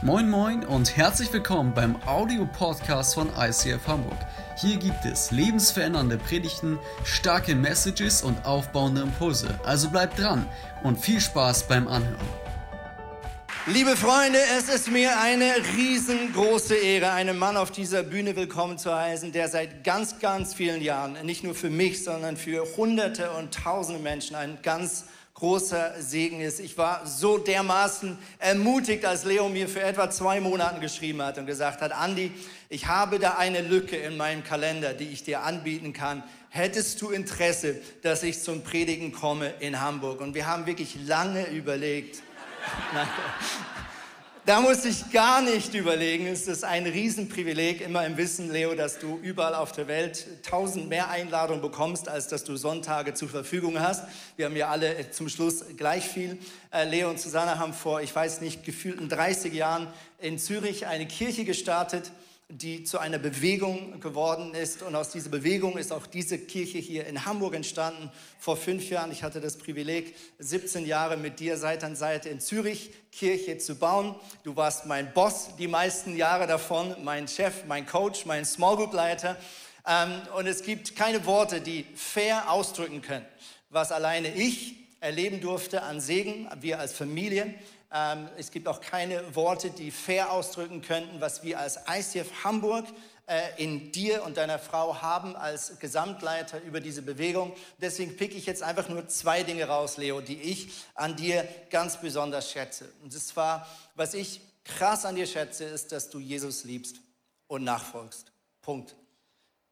Moin Moin und herzlich willkommen beim Audio-Podcast von ICF Hamburg. Hier gibt es lebensverändernde Predigten, starke Messages und aufbauende Impulse. Also bleibt dran und viel Spaß beim Anhören. Liebe Freunde, es ist mir eine riesengroße Ehre, einen Mann auf dieser Bühne willkommen zu heißen, der seit ganz, ganz vielen Jahren, nicht nur für mich, sondern für Hunderte und Tausende Menschen ein ganz großer Segen ist. Ich war so dermaßen ermutigt, als Leo mir für etwa zwei Monaten geschrieben hat und gesagt hat, Andi, ich habe da eine Lücke in meinem Kalender, die ich dir anbieten kann. Hättest du Interesse, dass ich zum Predigen komme in Hamburg? Und wir haben wirklich lange überlegt. Da muss ich gar nicht überlegen. Es ist ein Riesenprivileg, immer im Wissen, Leo, dass du überall auf der Welt tausend mehr Einladungen bekommst, als dass du Sonntage zur Verfügung hast. Wir haben ja alle äh, zum Schluss gleich viel. Äh, Leo und Susanne haben vor, ich weiß nicht, gefühlten 30 Jahren in Zürich eine Kirche gestartet die zu einer Bewegung geworden ist. Und aus dieser Bewegung ist auch diese Kirche hier in Hamburg entstanden. Vor fünf Jahren, ich hatte das Privileg, 17 Jahre mit dir Seite an Seite in Zürich Kirche zu bauen. Du warst mein Boss die meisten Jahre davon, mein Chef, mein Coach, mein Small Group Leiter. Ähm, und es gibt keine Worte, die fair ausdrücken können, was alleine ich erleben durfte an Segen, wir als Familie ähm, es gibt auch keine Worte, die fair ausdrücken könnten, was wir als ICF Hamburg äh, in dir und deiner Frau haben als Gesamtleiter über diese Bewegung. Deswegen picke ich jetzt einfach nur zwei Dinge raus, Leo, die ich an dir ganz besonders schätze. Und zwar, was ich krass an dir schätze, ist, dass du Jesus liebst und nachfolgst. Punkt.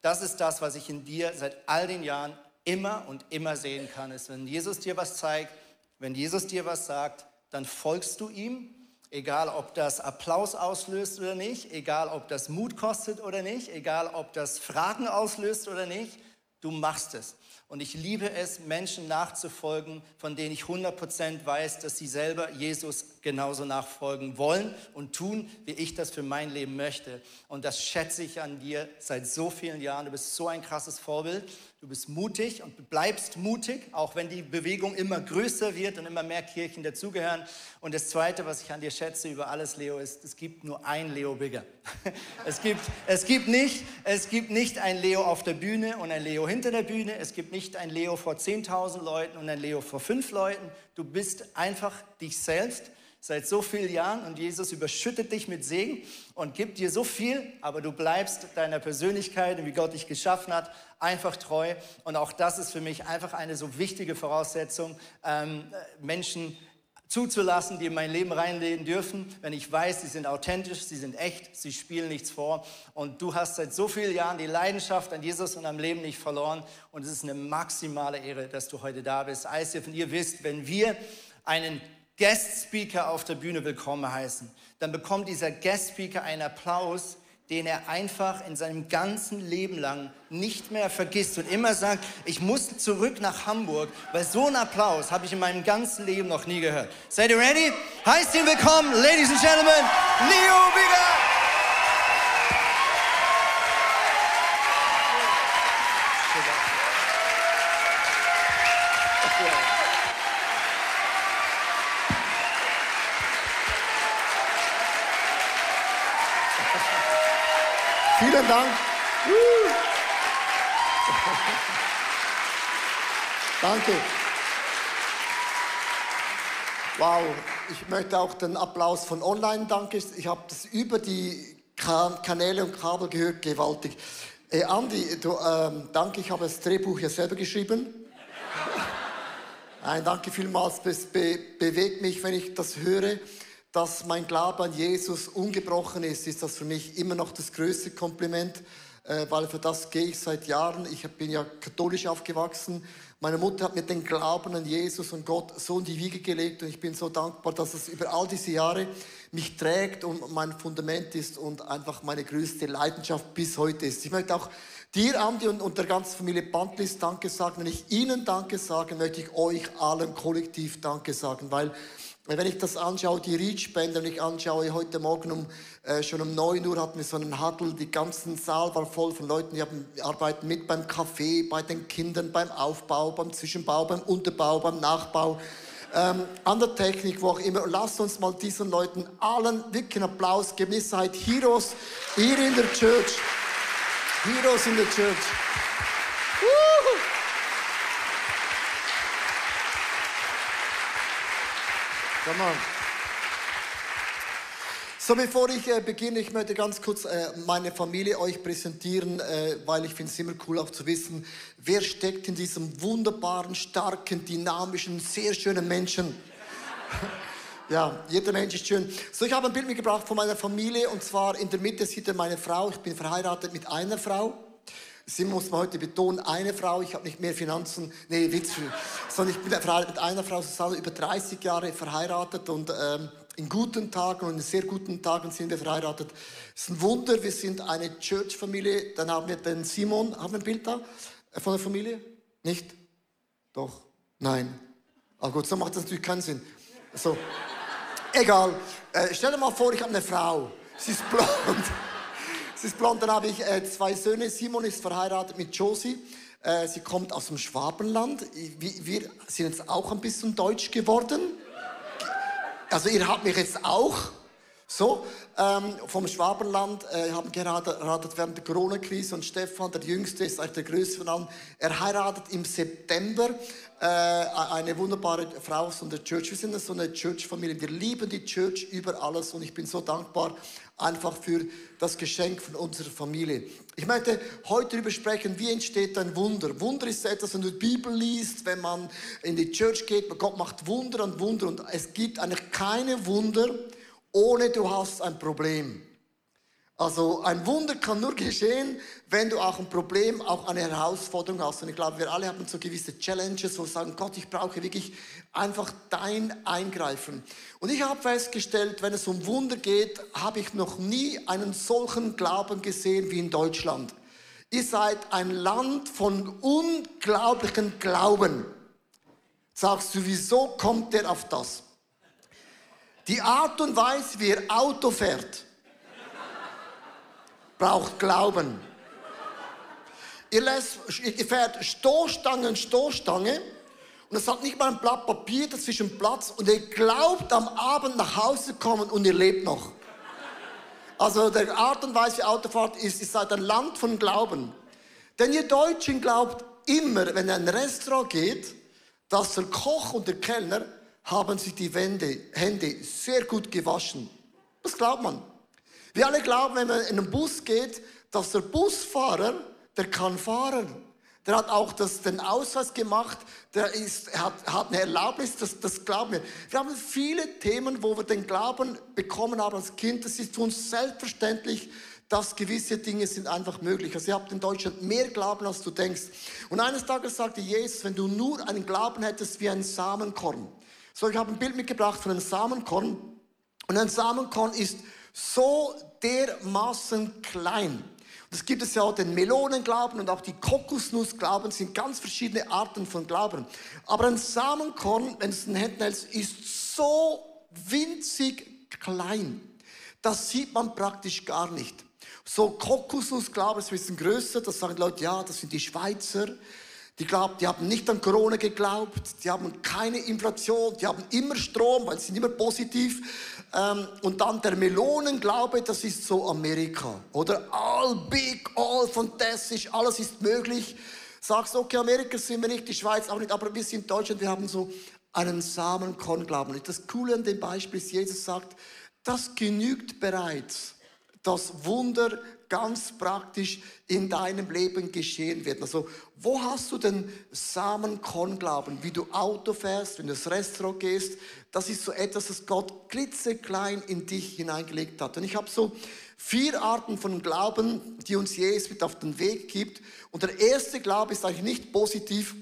Das ist das, was ich in dir seit all den Jahren immer und immer sehen kann, ist, wenn Jesus dir was zeigt, wenn Jesus dir was sagt, dann folgst du ihm, egal ob das Applaus auslöst oder nicht, egal ob das Mut kostet oder nicht, egal ob das Fragen auslöst oder nicht, du machst es. Und ich liebe es, Menschen nachzufolgen, von denen ich 100% weiß, dass sie selber Jesus genauso nachfolgen wollen und tun, wie ich das für mein Leben möchte. Und das schätze ich an dir seit so vielen Jahren. Du bist so ein krasses Vorbild. Du bist mutig und bleibst mutig, auch wenn die Bewegung immer größer wird und immer mehr Kirchen dazugehören. Und das Zweite, was ich an dir schätze über alles, Leo, ist, es gibt nur ein Leo Bigger. Es gibt, es gibt, nicht, es gibt nicht ein Leo auf der Bühne und ein Leo hinter der Bühne. Es gibt nicht ein Leo vor 10.000 Leuten und ein Leo vor fünf Leuten. Du bist einfach dich selbst seit so vielen Jahren und Jesus überschüttet dich mit Segen und gibt dir so viel, aber du bleibst deiner Persönlichkeit und wie Gott dich geschaffen hat, einfach treu. Und auch das ist für mich einfach eine so wichtige Voraussetzung, ähm, Menschen zuzulassen, die in mein Leben reinleben dürfen, wenn ich weiß, sie sind authentisch, sie sind echt, sie spielen nichts vor. Und du hast seit so vielen Jahren die Leidenschaft an Jesus und am Leben nicht verloren. Und es ist eine maximale Ehre, dass du heute da bist. ICF, und ihr wisst, wenn wir einen Guest Speaker auf der Bühne willkommen heißen, dann bekommt dieser Guest Speaker einen Applaus, den er einfach in seinem ganzen Leben lang nicht mehr vergisst und immer sagt, ich muss zurück nach Hamburg, weil so einen Applaus habe ich in meinem ganzen Leben noch nie gehört. Seid ihr ready? Heißt ihn willkommen, Ladies and Gentlemen, Leo Bigger! Vielen Dank. Danke. Wow, ich möchte auch den Applaus von online danke. Ich habe das über die Kanäle und Kabel gehört, gewaltig. Hey Andi, du, ähm, danke, ich habe das Drehbuch ja selber geschrieben. Nein, danke vielmals, das be bewegt mich, wenn ich das höre dass mein Glaube an Jesus ungebrochen ist, ist das für mich immer noch das größte Kompliment, äh, weil für das gehe ich seit Jahren. Ich bin ja katholisch aufgewachsen. Meine Mutter hat mir den Glauben an Jesus und Gott so in die Wiege gelegt und ich bin so dankbar, dass es über all diese Jahre mich trägt und mein Fundament ist und einfach meine größte Leidenschaft bis heute ist. Ich möchte auch dir, Andi, und, der ganzen Familie Bandlist Danke sagen. Wenn ich Ihnen Danke sage, möchte ich euch allen kollektiv Danke sagen, weil wenn ich das anschaue, die Reach-Bänder, wenn ich anschaue, heute Morgen um, äh, schon um 9 Uhr hatten wir so einen Huddle, die ganzen Saal war voll von Leuten, die haben, arbeiten mit beim Kaffee, bei den Kindern, beim Aufbau, beim Zwischenbau, beim Unterbau, beim Nachbau. ähm, an der Technik, wo auch immer. Lasst uns mal diesen Leuten allen wirklich einen Applaus geben. Ihr seid Heroes hier in der Church. Heroes in der Church. Come on. So, bevor ich äh, beginne, ich möchte ganz kurz äh, meine Familie euch präsentieren, äh, weil ich finde es immer cool auch zu wissen, wer steckt in diesem wunderbaren, starken, dynamischen, sehr schönen Menschen. ja, jeder Mensch ist schön. So, ich habe ein Bild mitgebracht von meiner Familie und zwar in der Mitte sieht ihr meine Frau. Ich bin verheiratet mit einer Frau. Sie muss man heute betonen, eine Frau, ich habe nicht mehr Finanzen, nee, Witz, sondern ich bin mit einer Frau, Susanne, über 30 Jahre verheiratet und ähm, in guten Tagen und in sehr guten Tagen sind wir verheiratet. Es ist ein Wunder, wir sind eine Church-Familie. Dann haben wir den Simon, haben wir ein Bild da äh, von der Familie? Nicht? Doch? Nein. Ah gut, so macht das natürlich keinen Sinn. So. Egal. Äh, stell dir mal vor, ich habe eine Frau. Sie ist blond. Sie ist blond. Dann habe ich äh, zwei Söhne. Simon ist verheiratet mit Josie. Äh, sie kommt aus dem Schwabenland. Wir sind jetzt auch ein bisschen deutsch geworden. Also ihr habt mich jetzt auch so ähm, vom Schwabenland, äh, haben geheiratet während der Corona-Krise und Stefan, der Jüngste, ist eigentlich der Größte von allen. Er heiratet im September äh, eine wunderbare Frau aus der Church. Wir sind so eine Church-Familie. Wir lieben die Church über alles und ich bin so dankbar einfach für das Geschenk von unserer Familie. Ich möchte heute darüber sprechen, wie entsteht ein Wunder. Wunder ist etwas, wenn du die Bibel liest, wenn man in die Church geht, Gott macht Wunder und Wunder und es gibt eigentlich keine Wunder, ohne du hast ein Problem. Also ein Wunder kann nur geschehen, wenn du auch ein Problem, auch eine Herausforderung hast. Und ich glaube, wir alle haben so gewisse Challenges, wo wir sagen, Gott, ich brauche wirklich einfach dein Eingreifen. Und ich habe festgestellt, wenn es um Wunder geht, habe ich noch nie einen solchen Glauben gesehen wie in Deutschland. Ihr seid ein Land von unglaublichen Glauben. Sagst du, wieso kommt der auf das? Die Art und Weise, wie er Auto fährt, braucht Glauben. Ihr, lässt, ihr fährt Stoßstange und Stoßstange und es hat nicht mal ein Blatt Papier dazwischen Platz und ihr glaubt am Abend nach Hause kommen und ihr lebt noch. Also der Art und Weise Autofahrt ist, ihr seid ein Land von Glauben. Denn ihr Deutschen glaubt immer, wenn ihr in ein Restaurant geht, dass der Koch und der Kellner haben sich die Wände, Hände sehr gut gewaschen. Das glaubt man. Wir alle glauben, wenn man in einen Bus geht, dass der Busfahrer, der kann fahren. Der hat auch das, den Ausweis gemacht, der ist, hat, hat eine Erlaubnis, das, das glauben wir. Wir haben viele Themen, wo wir den Glauben bekommen haben als Kind. Das ist für uns selbstverständlich, dass gewisse Dinge sind einfach möglich. Also ihr habt in Deutschland mehr Glauben, als du denkst. Und eines Tages sagte Jesus, wenn du nur einen Glauben hättest wie ein Samenkorn. So, ich habe ein Bild mitgebracht von einem Samenkorn. Und ein Samenkorn ist so dermaßen klein. Es gibt es ja auch den Melonenglauben und auch die Kokosnussglauben sind ganz verschiedene Arten von Glauben. Aber ein Samenkorn, wenn es in den Händen hält, ist so winzig klein. Das sieht man praktisch gar nicht. So Kokosnussglauben ist ein bisschen größer, das sagen Leute, ja, das sind die Schweizer. Die glauben, die haben nicht an Corona geglaubt, die haben keine Inflation, die haben immer Strom, weil sie sind immer positiv. Ähm, und dann der Melonenglaube, das ist so Amerika. Oder all big, all fantastisch, alles ist möglich. Sagst, okay, Amerika sind wir nicht, die Schweiz auch nicht, aber wir sind Deutschland, wir haben so einen Samenkornglauben. Das Coole an dem Beispiel ist, Jesus sagt, das genügt bereits. Das Wunder ganz praktisch in deinem Leben geschehen wird. Also, wo hast du den Samenkornglauben? Wie du Auto fährst, wenn du ins Restaurant gehst, das ist so etwas, das Gott klitzeklein in dich hineingelegt hat. Und ich habe so vier Arten von Glauben, die uns Jesus mit auf den Weg gibt. Und der erste Glaube ist eigentlich nicht positiv,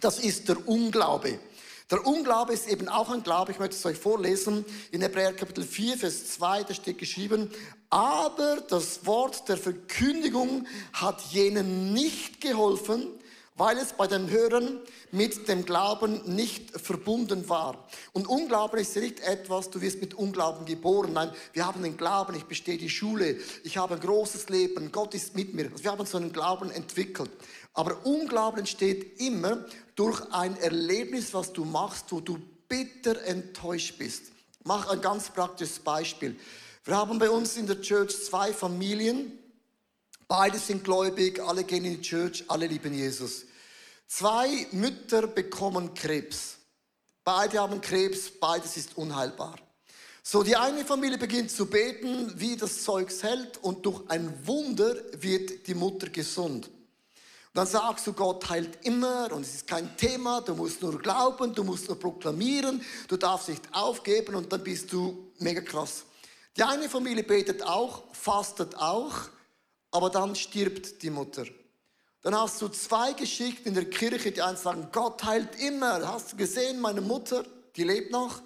das ist der Unglaube. Der Unglaube ist eben auch ein Glaube. Ich möchte es euch vorlesen. In Hebräer Kapitel 4, Vers 2, da steht geschrieben, aber das Wort der Verkündigung hat jenen nicht geholfen, weil es bei den Hörern mit dem Glauben nicht verbunden war. Und Unglauben ist nicht etwas, du wirst mit Unglauben geboren. Nein, wir haben den Glauben, ich bestehe die Schule, ich habe ein großes Leben, Gott ist mit mir. Also wir haben so einen Glauben entwickelt. Aber Unglauben entsteht immer durch ein Erlebnis, was du machst, wo du bitter enttäuscht bist. Mach ein ganz praktisches Beispiel. Wir haben bei uns in der Church zwei Familien. Beide sind gläubig, alle gehen in die Church, alle lieben Jesus. Zwei Mütter bekommen Krebs. Beide haben Krebs, beides ist unheilbar. So, die eine Familie beginnt zu beten, wie das Zeugs hält, und durch ein Wunder wird die Mutter gesund. Und dann sagst du, Gott heilt immer und es ist kein Thema, du musst nur glauben, du musst nur proklamieren, du darfst nicht aufgeben und dann bist du mega krass. Die eine Familie betet auch, fastet auch, aber dann stirbt die Mutter. Dann hast du zwei Geschichten in der Kirche, die einen sagen, Gott heilt immer. Hast du gesehen, meine Mutter, die lebt noch?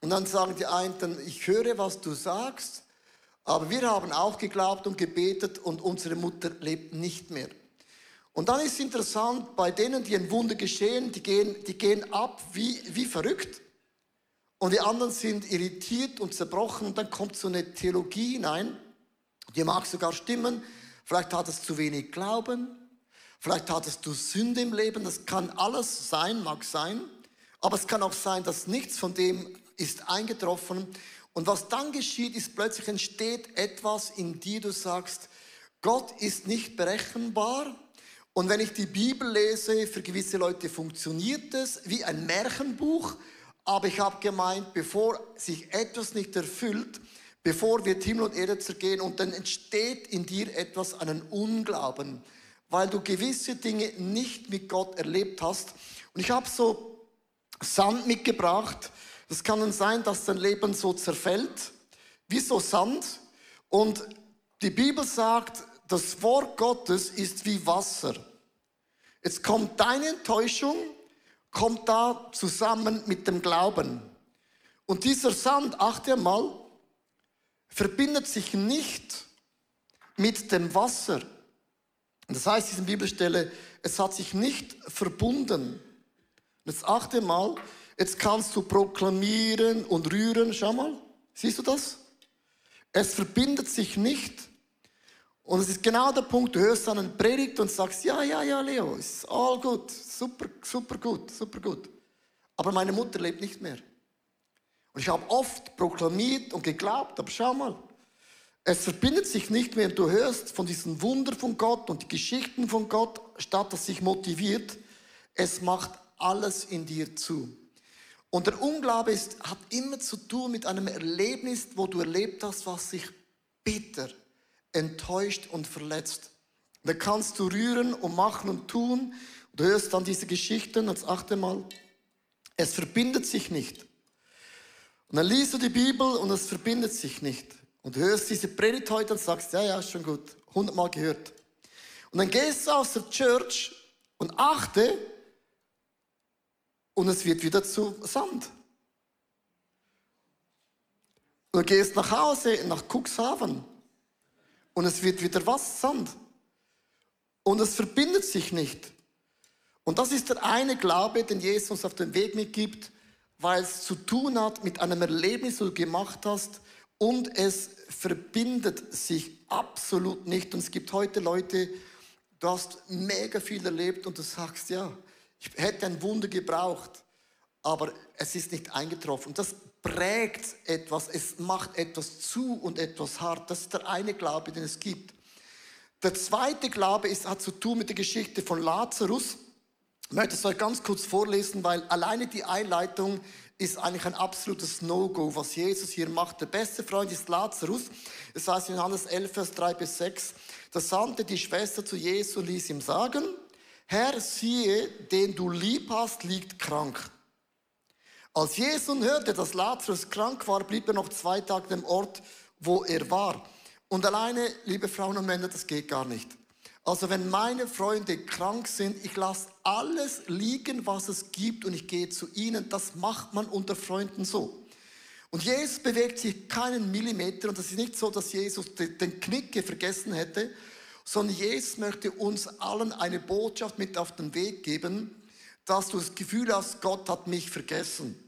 Und dann sagen die einen, ich höre, was du sagst, aber wir haben auch geglaubt und gebetet und unsere Mutter lebt nicht mehr. Und dann ist interessant, bei denen, die ein Wunder geschehen, die gehen, die gehen ab wie, wie verrückt. Und die anderen sind irritiert und zerbrochen. Und dann kommt so eine Theologie hinein, die mag sogar stimmen. Vielleicht hattest du zu wenig Glauben, vielleicht hattest du Sünde im Leben. Das kann alles sein, mag sein. Aber es kann auch sein, dass nichts von dem ist eingetroffen. Und was dann geschieht, ist plötzlich entsteht etwas in dir, du sagst, Gott ist nicht berechenbar. Und wenn ich die Bibel lese, für gewisse Leute funktioniert es wie ein Märchenbuch. Aber ich habe gemeint, bevor sich etwas nicht erfüllt, bevor wir Himmel und Erde zergehen und dann entsteht in dir etwas, einen Unglauben, weil du gewisse Dinge nicht mit Gott erlebt hast. Und ich habe so Sand mitgebracht, es kann dann sein, dass dein Leben so zerfällt, wie so Sand. Und die Bibel sagt, das Wort Gottes ist wie Wasser. Jetzt kommt deine Enttäuschung, kommt da zusammen mit dem Glauben. Und dieser Sand, achte mal, verbindet sich nicht mit dem Wasser. Das heißt, diese Bibelstelle, es hat sich nicht verbunden. Jetzt achte mal, Jetzt kannst du proklamieren und rühren. Schau mal, siehst du das? Es verbindet sich nicht. Und es ist genau der Punkt, du hörst dann einen Predigt und sagst, ja, ja, ja, Leo, ist all gut, super, super gut, super gut. Aber meine Mutter lebt nicht mehr. Und ich habe oft proklamiert und geglaubt, aber schau mal, es verbindet sich nicht mehr. Du hörst von diesen Wunder von Gott und die Geschichten von Gott, statt dass sich motiviert. Es macht alles in dir zu. Und der Unglaube ist, hat immer zu tun mit einem Erlebnis, wo du erlebt hast, was sich bitter, enttäuscht und verletzt. Da kannst du rühren und machen und tun. Du hörst dann diese Geschichten, als achte Mal, es verbindet sich nicht. Und dann liest du die Bibel und es verbindet sich nicht. Und du hörst diese Predigt heute und sagst, ja, ja, schon gut, hundertmal gehört. Und dann gehst du aus der Church und achte, und es wird wieder zu Sand. Du gehst nach Hause, nach Cuxhaven und es wird wieder was? Sand. Und es verbindet sich nicht. Und das ist der eine Glaube, den Jesus auf den Weg mitgibt, weil es zu tun hat mit einem Erlebnis, das du gemacht hast und es verbindet sich absolut nicht. Und es gibt heute Leute, du hast mega viel erlebt und du sagst, ja, ich hätte ein Wunder gebraucht, aber es ist nicht eingetroffen. Das prägt etwas, es macht etwas zu und etwas hart. Das ist der eine Glaube, den es gibt. Der zweite Glaube ist, hat zu tun mit der Geschichte von Lazarus. Ich möchte es euch ganz kurz vorlesen, weil alleine die Einleitung ist eigentlich ein absolutes No-Go, was Jesus hier macht. Der beste Freund ist Lazarus. Das heißt in Johannes 11, Vers 3 bis 6. Da sandte die Schwester zu Jesus und ließ ihm sagen, Herr, siehe, den du lieb hast, liegt krank. Als Jesus hörte, dass Lazarus krank war, blieb er noch zwei Tage dem Ort, wo er war. Und alleine, liebe Frauen und Männer, das geht gar nicht. Also wenn meine Freunde krank sind, ich lasse alles liegen, was es gibt und ich gehe zu ihnen. Das macht man unter Freunden so. Und Jesus bewegt sich keinen Millimeter und das ist nicht so, dass Jesus den Knicke vergessen hätte, sondern Jesus möchte uns allen eine Botschaft mit auf den Weg geben, dass du das Gefühl hast, Gott hat mich vergessen.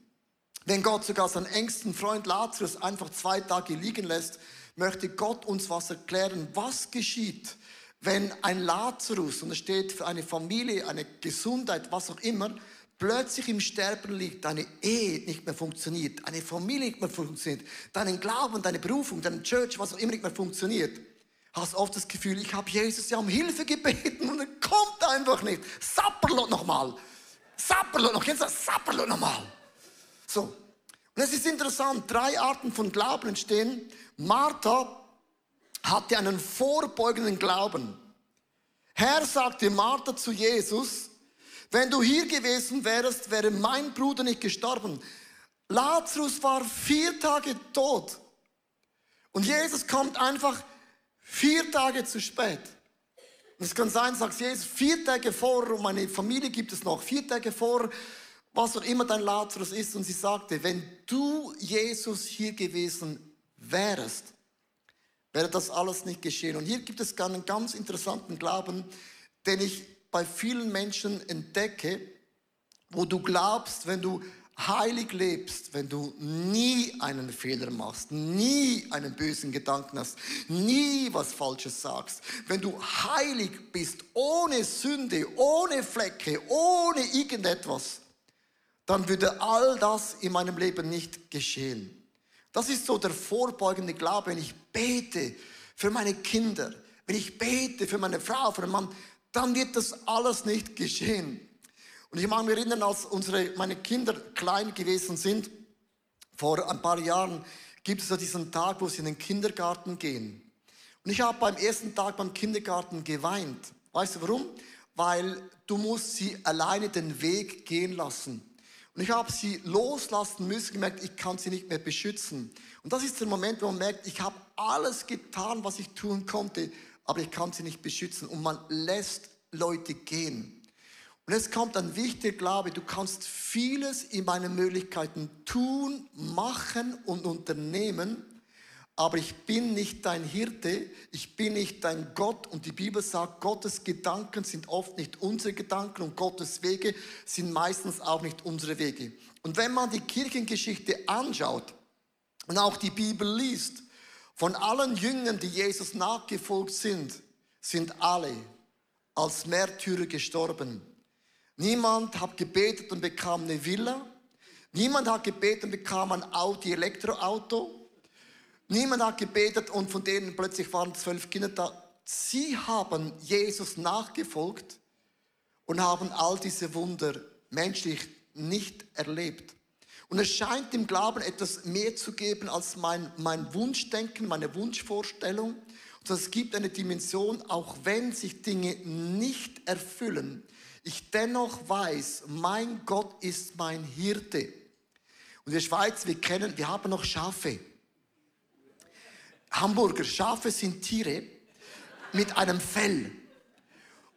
Wenn Gott sogar seinen engsten Freund Lazarus einfach zwei Tage liegen lässt, möchte Gott uns was erklären. Was geschieht, wenn ein Lazarus, und es steht für eine Familie, eine Gesundheit, was auch immer, plötzlich im Sterben liegt, deine Ehe nicht mehr funktioniert, deine Familie nicht mehr funktioniert, dein Glauben, deine Berufung, deine Church, was auch immer nicht mehr funktioniert, hast oft das Gefühl, ich habe Jesus ja um Hilfe gebeten und er kommt einfach nicht. Sapperlot nochmal. Sapperlot noch. Das? Sapperlot nochmal. So. Und es ist interessant, drei Arten von Glauben entstehen. Martha hatte einen vorbeugenden Glauben. Herr sagte Martha zu Jesus, wenn du hier gewesen wärst, wäre mein Bruder nicht gestorben. Lazarus war vier Tage tot. Und Jesus kommt einfach vier Tage zu spät. Und es kann sein, sagst Jesus, vier Tage vor, und meine Familie gibt es noch, vier Tage vor, was auch immer dein Lazarus ist. Und sie sagte, wenn du Jesus hier gewesen wärst, wäre das alles nicht geschehen. Und hier gibt es einen ganz interessanten Glauben, den ich bei vielen Menschen entdecke, wo du glaubst, wenn du heilig lebst, wenn du nie einen Fehler machst, nie einen bösen Gedanken hast, nie was Falsches sagst, wenn du heilig bist, ohne Sünde, ohne Flecke, ohne irgendetwas, dann würde all das in meinem Leben nicht geschehen. Das ist so der vorbeugende Glaube, wenn ich bete für meine Kinder, wenn ich bete für meine Frau, für meinen Mann, dann wird das alles nicht geschehen. Und ich mag mich erinnern, als unsere, meine Kinder klein gewesen sind, vor ein paar Jahren, gibt es ja diesen Tag, wo sie in den Kindergarten gehen. Und ich habe beim ersten Tag beim Kindergarten geweint. Weißt du warum? Weil du musst sie alleine den Weg gehen lassen. Und ich habe sie loslassen müssen, gemerkt, ich kann sie nicht mehr beschützen. Und das ist der Moment, wo man merkt, ich habe alles getan, was ich tun konnte, aber ich kann sie nicht beschützen. Und man lässt Leute gehen. Und jetzt kommt ein wichtiger Glaube, du kannst vieles in meinen Möglichkeiten tun, machen und unternehmen, aber ich bin nicht dein Hirte, ich bin nicht dein Gott und die Bibel sagt, Gottes Gedanken sind oft nicht unsere Gedanken und Gottes Wege sind meistens auch nicht unsere Wege. Und wenn man die Kirchengeschichte anschaut und auch die Bibel liest, von allen Jüngern, die Jesus nachgefolgt sind, sind alle als Märtyrer gestorben. Niemand hat gebetet und bekam eine Villa. Niemand hat gebetet und bekam ein Audi Elektroauto. Niemand hat gebetet und von denen plötzlich waren zwölf Kinder da. Sie haben Jesus nachgefolgt und haben all diese Wunder menschlich nicht erlebt. Und es scheint im Glauben etwas mehr zu geben als mein, mein Wunschdenken, meine Wunschvorstellung. Und es gibt eine Dimension, auch wenn sich Dinge nicht erfüllen, ich dennoch weiß, mein Gott ist mein Hirte. Und in der Schweiz, wir kennen, wir haben noch Schafe. Hamburger, Schafe sind Tiere mit einem Fell.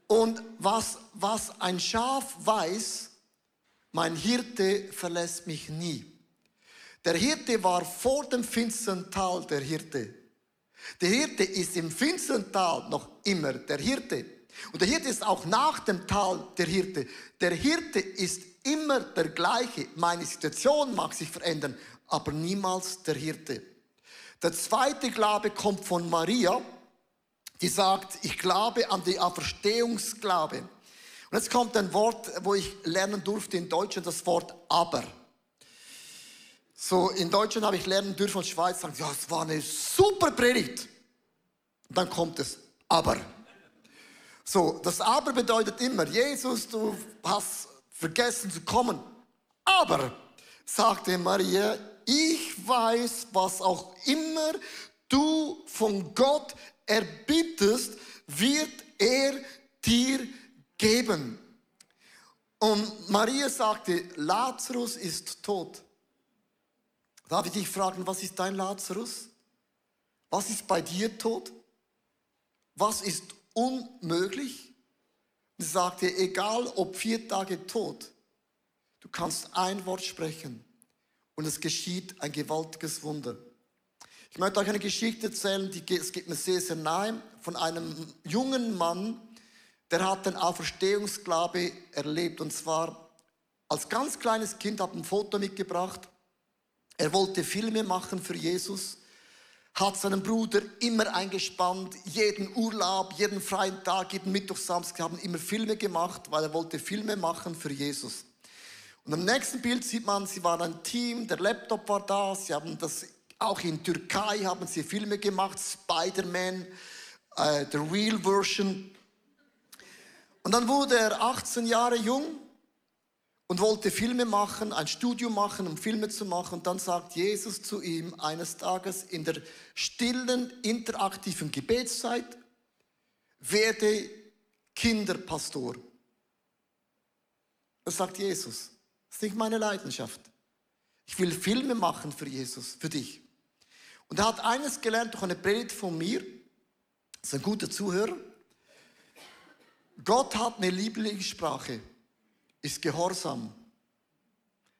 Und was, was ein Schaf weiß, mein Hirte verlässt mich nie. Der Hirte war vor dem finsteren Tal der Hirte. Der Hirte ist im finsteren Tal noch immer der Hirte. Und der Hirte ist auch nach dem Tal der Hirte. Der Hirte ist immer der gleiche. Meine Situation mag sich verändern, aber niemals der Hirte. Der zweite Glaube kommt von Maria, die sagt, ich glaube an die Auferstehungsglaube. Und jetzt kommt ein Wort, wo ich lernen durfte in Deutschland, das Wort aber. So, in Deutschland habe ich lernen dürfen von Schweiz, sagen, ja, es war eine super Predigt. Und dann kommt es, aber. So, das Aber bedeutet immer, Jesus, du hast vergessen zu kommen. Aber, sagte Maria, ich weiß, was auch immer du von Gott erbittest, wird er dir geben. Und Maria sagte, Lazarus ist tot. Darf ich dich fragen, was ist dein Lazarus? Was ist bei dir tot? Was ist unmöglich. Sie sagte, egal ob vier Tage tot, du kannst ein Wort sprechen und es geschieht ein gewaltiges Wunder. Ich möchte euch eine Geschichte erzählen, die es geht mir sehr, sehr nahe, von einem jungen Mann, der hat den Auferstehungsglaube erlebt. Und zwar als ganz kleines Kind, habe ein Foto mitgebracht. Er wollte Filme machen für Jesus hat seinen Bruder immer eingespannt, jeden Urlaub, jeden freien Tag, jeden Mittwoch, Samstag, haben immer Filme gemacht, weil er wollte Filme machen für Jesus. Und am nächsten Bild sieht man, sie waren ein Team, der Laptop war da, sie haben das, auch in Türkei haben sie Filme gemacht, Spider-Man, äh, the Real Version. Und dann wurde er 18 Jahre jung und wollte Filme machen, ein Studium machen, um Filme zu machen. Und dann sagt Jesus zu ihm eines Tages in der stillen, interaktiven Gebetszeit, werde Kinderpastor. Das sagt Jesus. Das ist nicht meine Leidenschaft. Ich will Filme machen für Jesus, für dich. Und er hat eines gelernt durch eine Predigt von mir. Das ist ein guter Zuhörer. Gott hat eine Lieblingssprache ist Gehorsam.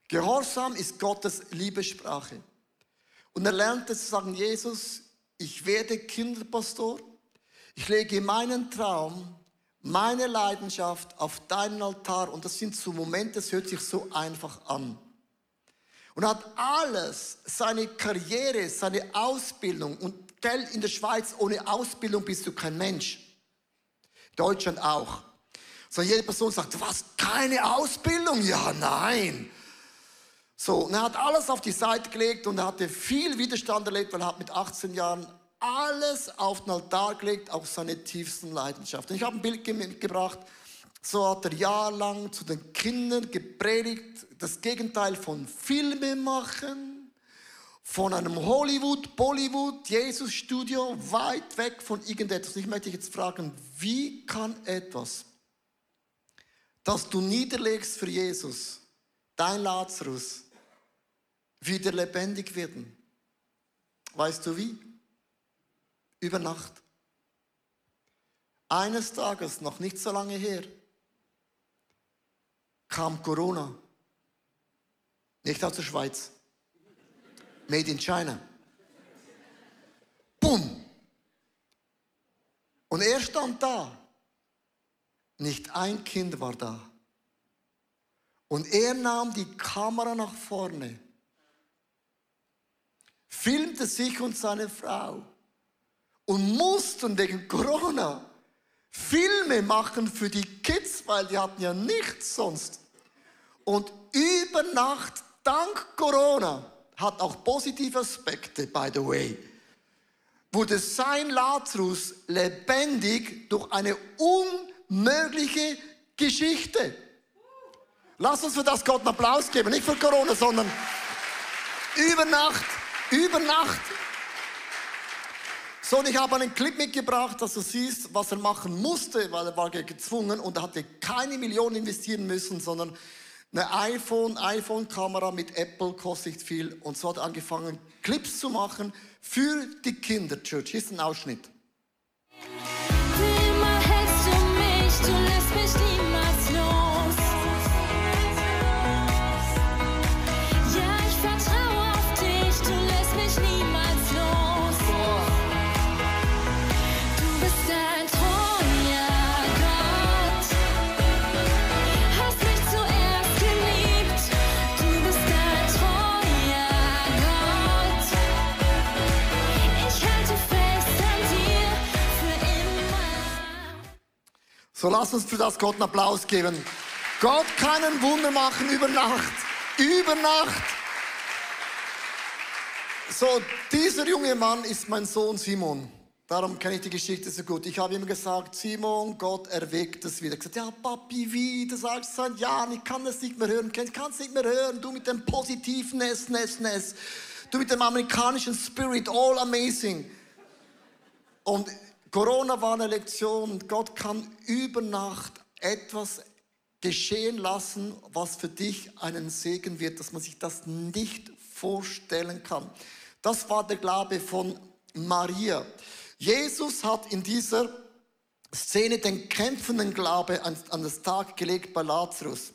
Gehorsam ist Gottes Liebessprache. Und er lernte zu sagen, Jesus, ich werde Kinderpastor. Ich lege meinen Traum, meine Leidenschaft auf deinen Altar. Und das sind so Momente, das hört sich so einfach an. Und hat alles, seine Karriere, seine Ausbildung und Geld in der Schweiz, ohne Ausbildung bist du kein Mensch. Deutschland auch. Sondern jede Person sagt, hast keine Ausbildung? Ja, nein. So, und er hat alles auf die Seite gelegt und er hatte viel Widerstand erlebt, weil er hat mit 18 Jahren alles auf den Altar gelegt, auch seine tiefsten Leidenschaften. Ich habe ein Bild mitgebracht, so hat er jahrelang zu den Kindern gepredigt, das Gegenteil von Filme machen, von einem Hollywood, Bollywood, Jesus-Studio, weit weg von irgendetwas. Ich möchte dich jetzt fragen, wie kann etwas dass du niederlegst für Jesus, dein Lazarus, wieder lebendig werden. Weißt du wie? Über Nacht. Eines Tages, noch nicht so lange her, kam Corona. Nicht aus der Schweiz. Made in China. Bumm. Und er stand da nicht ein Kind war da. Und er nahm die Kamera nach vorne, filmte sich und seine Frau und mussten wegen Corona Filme machen für die Kids, weil die hatten ja nichts sonst. Und über Nacht, dank Corona, hat auch positive Aspekte, by the way, wurde sein Lazarus lebendig durch eine un mögliche Geschichte. Lass uns für das Gott einen Applaus geben, nicht für Corona, sondern über Nacht, über Nacht. So, und ich habe einen Clip mitgebracht, dass du siehst, was er machen musste, weil er war gezwungen und er hatte keine Millionen investieren müssen, sondern eine iPhone, iPhone-Kamera mit Apple kostet viel. Und so hat er angefangen, Clips zu machen für die Kinderchurch. Hier ist ein Ausschnitt. Lass uns für das Gott einen Applaus geben. Gott kann ein Wunder machen über Nacht. Über Nacht. So, dieser junge Mann ist mein Sohn Simon. Darum kenne ich die Geschichte so gut. Ich habe ihm gesagt, Simon, Gott erweckt es wieder. Ich gesagt, ja, Papi, wie? Du sagst seit Jahren, ich kann das nicht mehr hören. Ich kann es nicht mehr hören. Du mit dem positiven Ness, Ness, Ness. Du mit dem amerikanischen Spirit, all amazing. Und Corona war eine Lektion. Gott kann über Nacht etwas geschehen lassen, was für dich einen Segen wird, dass man sich das nicht vorstellen kann. Das war der Glaube von Maria. Jesus hat in dieser Szene den kämpfenden Glaube an, an das Tag gelegt bei Lazarus.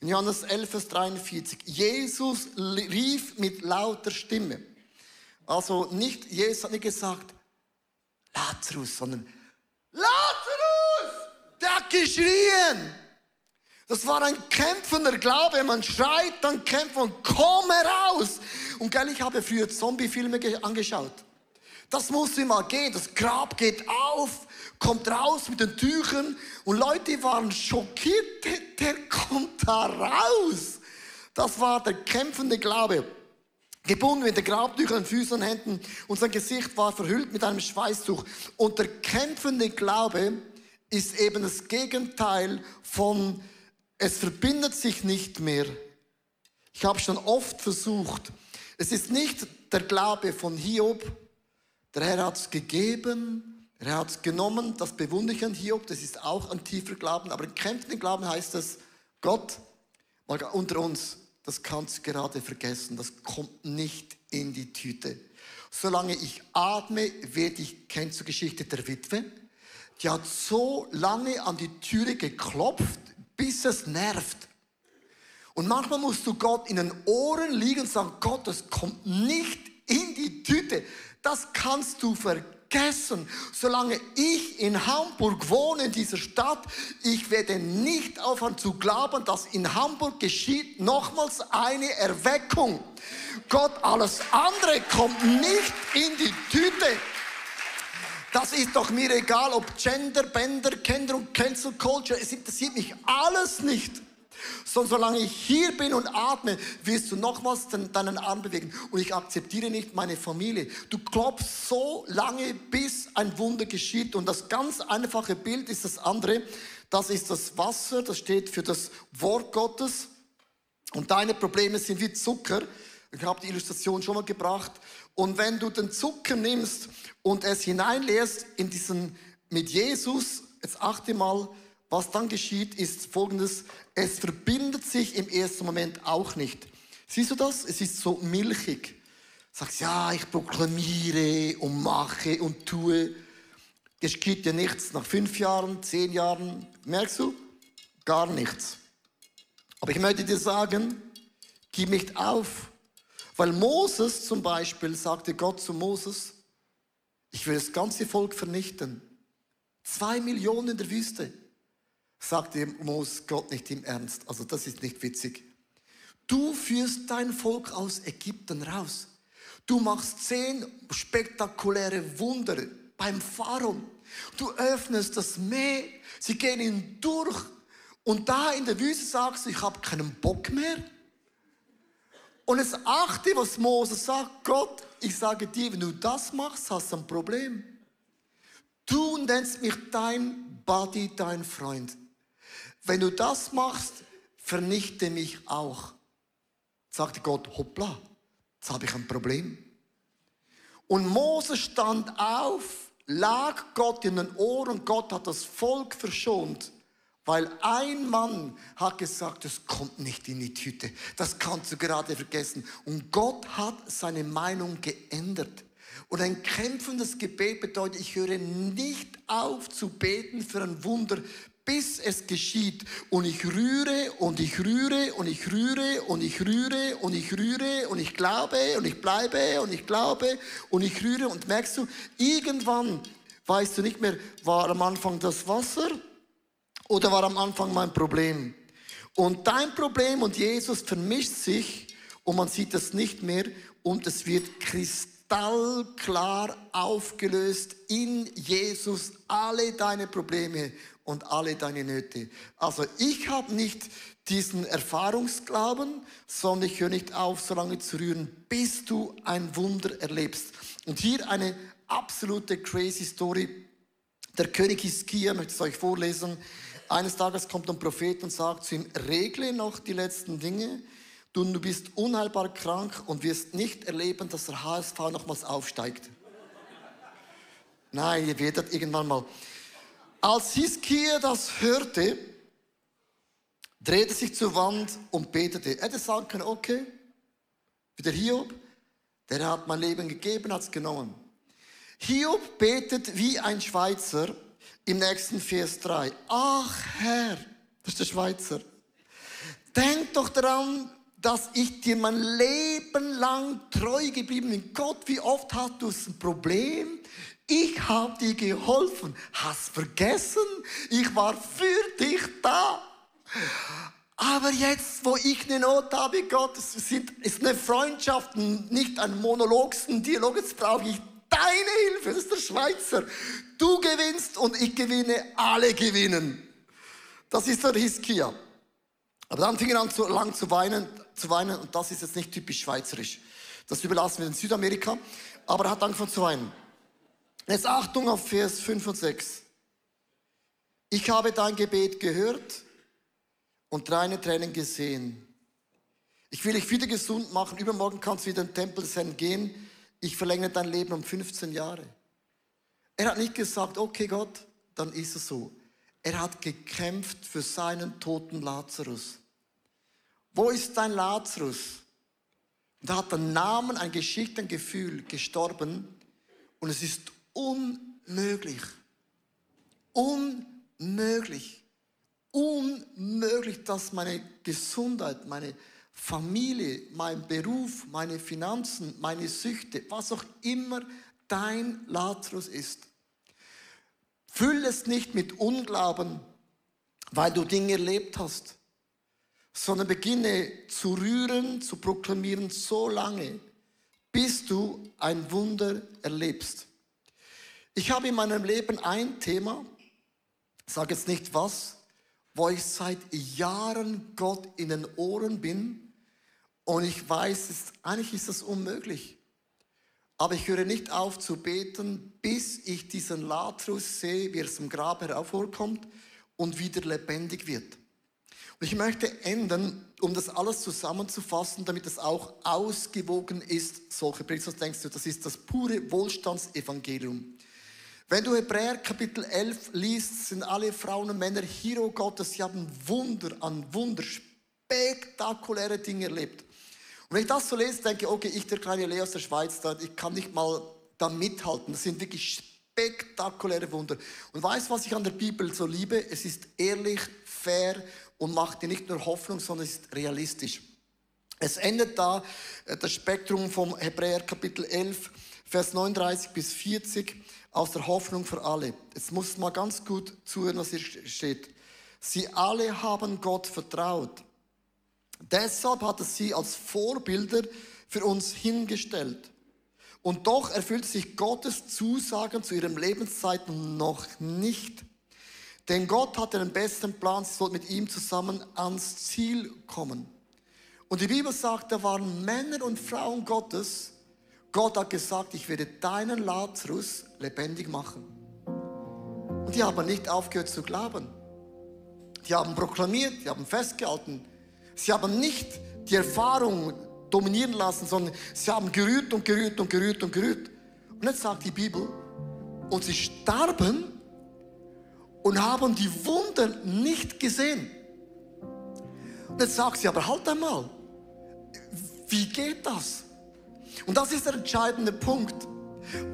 In Johannes 11, Vers 43. Jesus rief mit lauter Stimme. Also nicht, Jesus hat nicht gesagt, Lazarus, sondern Lazarus, der hat geschrien. Das war ein kämpfender Glaube. Man schreit, dann kämpft man, komm heraus. Und gell, ich habe früher Zombie-Filme angeschaut. Das muss immer gehen. Das Grab geht auf, kommt raus mit den Tüchern. Und Leute waren schockiert, der, der kommt da raus. Das war der kämpfende Glaube. Gebunden mit den Grabtüchern, Füßen und Händen und sein Gesicht war verhüllt mit einem Schweißtuch. Und der kämpfende Glaube ist eben das Gegenteil von, es verbindet sich nicht mehr. Ich habe schon oft versucht, es ist nicht der Glaube von Hiob, der Herr hat es gegeben, Herr hat es genommen, das bewundere ich an Hiob, das ist auch ein tiefer Glauben, aber im kämpfenden Glauben heißt es, Gott, mal unter uns, das kannst du gerade vergessen, das kommt nicht in die Tüte. Solange ich atme, werde ich, kennst du Geschichte der Witwe? Die hat so lange an die Türe geklopft, bis es nervt. Und manchmal musst du Gott in den Ohren liegen und sagen, Gott, das kommt nicht in die Tüte. Das kannst du vergessen. Solange ich in Hamburg wohne, in dieser Stadt, ich werde nicht aufhören zu glauben, dass in Hamburg geschieht nochmals eine Erweckung. Gott, alles andere kommt nicht in die Tüte. Das ist doch mir egal, ob Gender, Bänder, Kinder und Cancel Culture, es interessiert mich alles nicht. Sondern solange ich hier bin und atme, wirst du nochmals deinen Arm bewegen. Und ich akzeptiere nicht meine Familie. Du klopfst so lange, bis ein Wunder geschieht. Und das ganz einfache Bild ist das andere. Das ist das Wasser, das steht für das Wort Gottes. Und deine Probleme sind wie Zucker. Ich habe die Illustration schon mal gebracht. Und wenn du den Zucker nimmst und es hineinleerst in diesen mit Jesus, jetzt achte mal, was dann geschieht, ist folgendes. Es verbindet sich im ersten Moment auch nicht. Siehst du das? Es ist so milchig. Sagst, ja, ich proklamiere und mache und tue. Es geschieht dir nichts. Nach fünf Jahren, zehn Jahren, merkst du? Gar nichts. Aber ich möchte dir sagen, gib nicht auf. Weil Moses zum Beispiel sagte Gott zu Moses, ich will das ganze Volk vernichten. Zwei Millionen in der Wüste. Sagte Moses Gott nicht im Ernst. Also das ist nicht witzig. Du führst dein Volk aus Ägypten raus. Du machst zehn spektakuläre Wunder beim Pharao. Du öffnest das Meer. Sie gehen ihn durch. Und da in der Wüste sagst du, ich habe keinen Bock mehr. Und es achte, was Moses sagt, Gott, ich sage dir, wenn du das machst, hast du ein Problem. Du nennst mich dein Buddy, dein Freund. Wenn du das machst, vernichte mich auch. Sagte Gott, hoppla, jetzt habe ich ein Problem. Und Moses stand auf, lag Gott in den Ohren, Gott hat das Volk verschont. Weil ein Mann hat gesagt, das kommt nicht in die Tüte. Das kannst du gerade vergessen. Und Gott hat seine Meinung geändert. Und ein kämpfendes Gebet bedeutet, ich höre nicht auf zu beten für ein Wunder, bis es geschieht. Und ich rühre und ich rühre und ich rühre und ich rühre und ich rühre und ich glaube und ich bleibe und ich glaube und ich rühre. Und merkst du, irgendwann weißt du nicht mehr, war am Anfang das Wasser oder war am Anfang mein Problem? Und dein Problem und Jesus vermischt sich und man sieht es nicht mehr und es wird kristallklar aufgelöst in Jesus alle deine Probleme und alle deine Nöte. Also ich habe nicht diesen Erfahrungsglauben, sondern ich höre nicht auf, so lange zu rühren, bis du ein Wunder erlebst. Und hier eine absolute crazy Story. Der König Hiskia, möchte es euch vorlesen, eines Tages kommt ein Prophet und sagt zu ihm, regle noch die letzten Dinge, du, du bist unheilbar krank und wirst nicht erleben, dass der HSV nochmals aufsteigt. Nein, ihr werdet irgendwann mal. Als Hiskia das hörte, drehte sich zur Wand und betete. Er hätte sagen können, okay, wie der Hiob, der hat mein Leben gegeben, hat es genommen. Hiob betet wie ein Schweizer im nächsten Vers 3. Ach Herr, das ist der Schweizer. Denk doch daran, dass ich dir mein Leben lang treu geblieben bin. Gott, wie oft hast du ein Problem? Ich habe dir geholfen. Hast vergessen? Ich war für dich da. Aber jetzt, wo ich eine Not habe, Gott, es ist eine Freundschaft, nicht ein Monolog, ein Dialog, jetzt brauche ich deine Hilfe, das ist der Schweizer. Du gewinnst und ich gewinne, alle gewinnen. Das ist der Hiskia. Aber dann fing er an, zu lang zu weinen, zu weinen und das ist jetzt nicht typisch schweizerisch. Das überlassen wir in Südamerika. Aber er hat angefangen zu weinen. Jetzt Achtung auf Vers 5 und 6. Ich habe dein Gebet gehört und deine Tränen gesehen. Ich will dich wieder gesund machen. Übermorgen kannst du wieder in den Tempel Herrn gehen. Ich verlängere dein Leben um 15 Jahre. Er hat nicht gesagt, okay Gott, dann ist es so. Er hat gekämpft für seinen toten Lazarus. Wo ist dein Lazarus? Er hat einen Namen, ein Geschichte, ein Gefühl gestorben. Und es ist unmöglich, unmöglich, unmöglich, dass meine Gesundheit, meine Familie, mein Beruf, meine Finanzen, meine Süchte, was auch immer dein Lazarus ist. Füll es nicht mit Unglauben, weil du Dinge erlebt hast, sondern beginne zu rühren, zu proklamieren so lange, bis du ein Wunder erlebst. Ich habe in meinem Leben ein Thema, sage jetzt nicht was, wo ich seit Jahren Gott in den Ohren bin und ich weiß, ist, eigentlich ist das unmöglich. Aber ich höre nicht auf zu beten, bis ich diesen Lazarus sehe, wie er dem Grab heraufkommt und wieder lebendig wird. Und ich möchte enden, um das alles zusammenzufassen, damit es auch ausgewogen ist, solche Predigt. denkst du, das ist das pure Wohlstandsevangelium. Wenn du Hebräer Kapitel 11 liest, sind alle Frauen und Männer Hero Gottes, sie haben Wunder an Wunder, spektakuläre Dinge erlebt. Und wenn ich das so lese, denke ich, okay, ich, der kleine Leo aus der Schweiz, ich kann nicht mal da mithalten. Das sind wirklich spektakuläre Wunder. Und weißt du, was ich an der Bibel so liebe? Es ist ehrlich, fair und macht dir nicht nur Hoffnung, sondern es ist realistisch. Es endet da äh, das Spektrum vom Hebräer Kapitel 11, Vers 39 bis 40 aus der Hoffnung für alle. Jetzt muss mal ganz gut zuhören, was hier steht. Sie alle haben Gott vertraut Deshalb hat er sie als Vorbilder für uns hingestellt. Und doch erfüllt sich Gottes Zusagen zu ihrem Lebenszeiten noch nicht. Denn Gott hatte den besten Plan, sie sollten mit ihm zusammen ans Ziel kommen. Und die Bibel sagt, da waren Männer und Frauen Gottes. Gott hat gesagt, ich werde deinen Lazarus lebendig machen. Und die haben nicht aufgehört zu glauben. Die haben proklamiert, die haben festgehalten, Sie haben nicht die Erfahrung dominieren lassen, sondern sie haben gerührt und gerührt und gerührt und gerührt. Und jetzt sagt die Bibel, und sie starben und haben die Wunder nicht gesehen. Und jetzt sagt sie, aber halt einmal, wie geht das? Und das ist der entscheidende Punkt,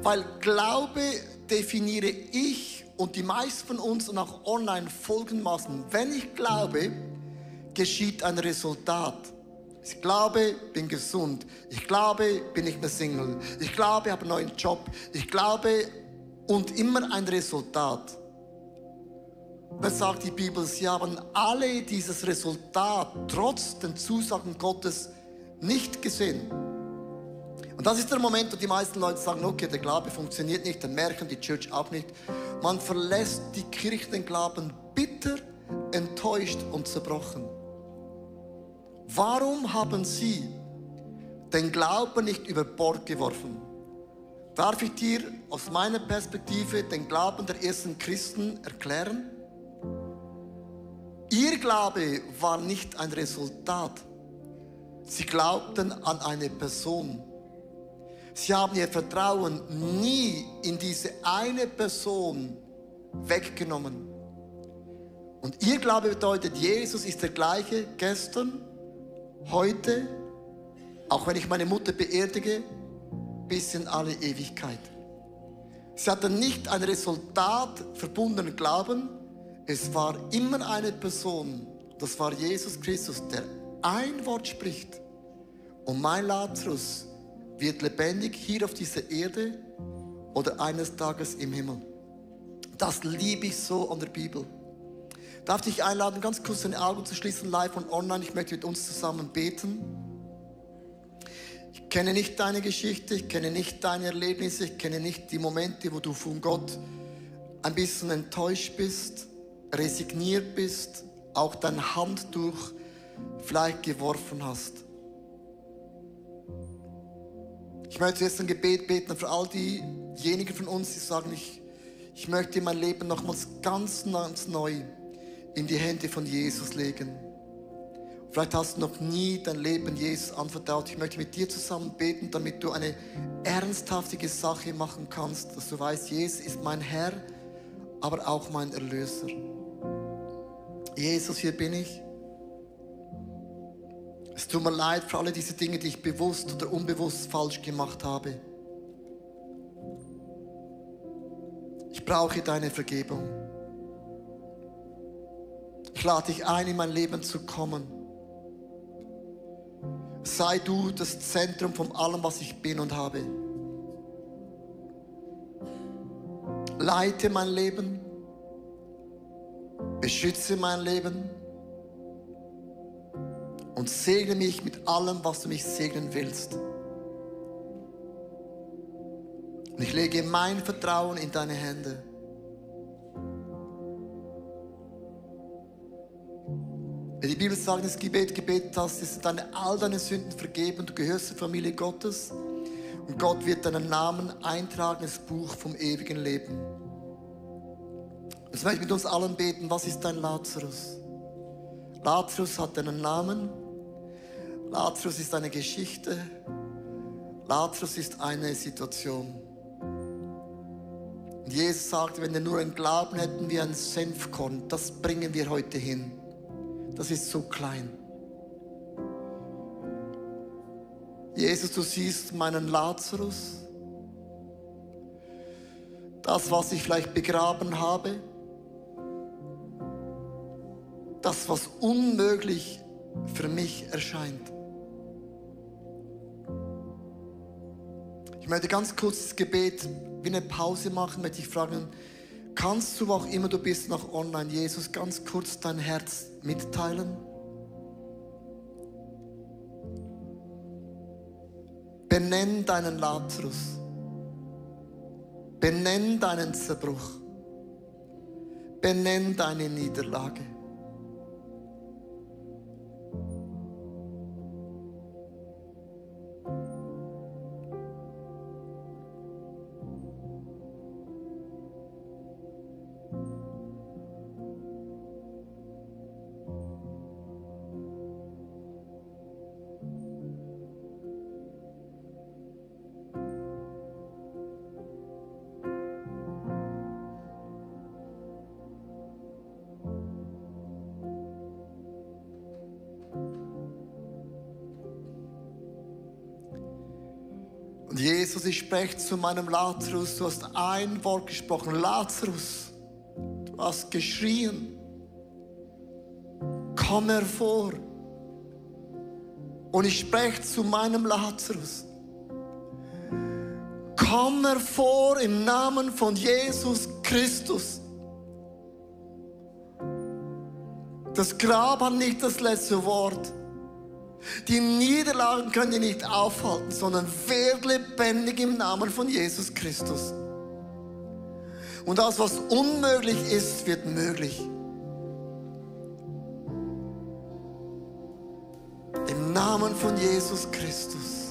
weil Glaube definiere ich und die meisten von uns und auch online folgendermaßen. Wenn ich glaube, geschieht ein Resultat. Ich glaube, bin gesund. Ich glaube, bin ich mehr Single. Ich glaube, habe einen neuen Job. Ich glaube und immer ein Resultat. Was sagt die Bibel? Sie haben alle dieses Resultat trotz den Zusagen Gottes nicht gesehen. Und das ist der Moment, wo die meisten Leute sagen, okay, der Glaube funktioniert nicht, dann merken die Church auch nicht. Man verlässt die Kirche, den Glauben bitter, enttäuscht und zerbrochen. Warum haben sie den Glauben nicht über Bord geworfen? Darf ich dir aus meiner Perspektive den Glauben der ersten Christen erklären? Ihr Glaube war nicht ein Resultat. Sie glaubten an eine Person. Sie haben ihr Vertrauen nie in diese eine Person weggenommen. Und ihr Glaube bedeutet, Jesus ist der gleiche gestern, heute, auch wenn ich meine Mutter beerdige, bis in alle Ewigkeit. Sie hatten nicht ein Resultat verbundenen Glauben, es war immer eine Person, das war Jesus Christus, der ein Wort spricht und mein Lazarus wird lebendig hier auf dieser Erde oder eines Tages im Himmel. Das liebe ich so an der Bibel darf dich einladen, ganz kurz deine Augen zu schließen, live und online. Ich möchte mit uns zusammen beten. Ich kenne nicht deine Geschichte, ich kenne nicht deine Erlebnisse, ich kenne nicht die Momente, wo du von Gott ein bisschen enttäuscht bist, resigniert bist, auch dein Handtuch vielleicht geworfen hast. Ich möchte jetzt ein Gebet beten für all diejenigen von uns, die sagen, ich, ich möchte mein Leben nochmals ganz, ganz neu in die Hände von Jesus legen. Vielleicht hast du noch nie dein Leben Jesus anvertraut. Ich möchte mit dir zusammen beten, damit du eine ernsthaftige Sache machen kannst, dass du weißt, Jesus ist mein Herr, aber auch mein Erlöser. Jesus, hier bin ich. Es tut mir leid für alle diese Dinge, die ich bewusst oder unbewusst falsch gemacht habe. Ich brauche deine Vergebung. Ich lade dich ein, in mein Leben zu kommen. Sei du das Zentrum von allem, was ich bin und habe. Leite mein Leben. Beschütze mein Leben. Und segne mich mit allem, was du mich segnen willst. Und ich lege mein Vertrauen in deine Hände. Wenn die Bibel sagt, das Gebet gebetet hast, ist deine, all deine Sünden vergeben, du gehörst zur Familie Gottes und Gott wird deinen Namen eintragen ins Buch vom ewigen Leben. Jetzt möchte ich mit uns allen beten, was ist dein Lazarus? Lazarus hat einen Namen, Lazarus ist eine Geschichte, Lazarus ist eine Situation. Und Jesus sagt, wenn wir nur einen Glauben hätten wie ein Senfkorn, das bringen wir heute hin das ist so klein. Jesus, du siehst meinen Lazarus, das, was ich vielleicht begraben habe, das, was unmöglich für mich erscheint. Ich möchte ganz kurz das Gebet wie eine Pause machen, möchte ich fragen, Kannst du, wo auch immer du bist, noch online, Jesus, ganz kurz dein Herz mitteilen? Benenn deinen Lazarus. Benenn deinen Zerbruch. Benenn deine Niederlage. Jesus, ich spreche zu meinem Lazarus, du hast ein Wort gesprochen, Lazarus, du hast geschrien, komm hervor. Und ich spreche zu meinem Lazarus, komm hervor im Namen von Jesus Christus. Das Grab hat nicht das letzte Wort. Die Niederlagen können dich nicht aufhalten, sondern werd lebendig im Namen von Jesus Christus. Und das, was unmöglich ist, wird möglich. Im Namen von Jesus Christus.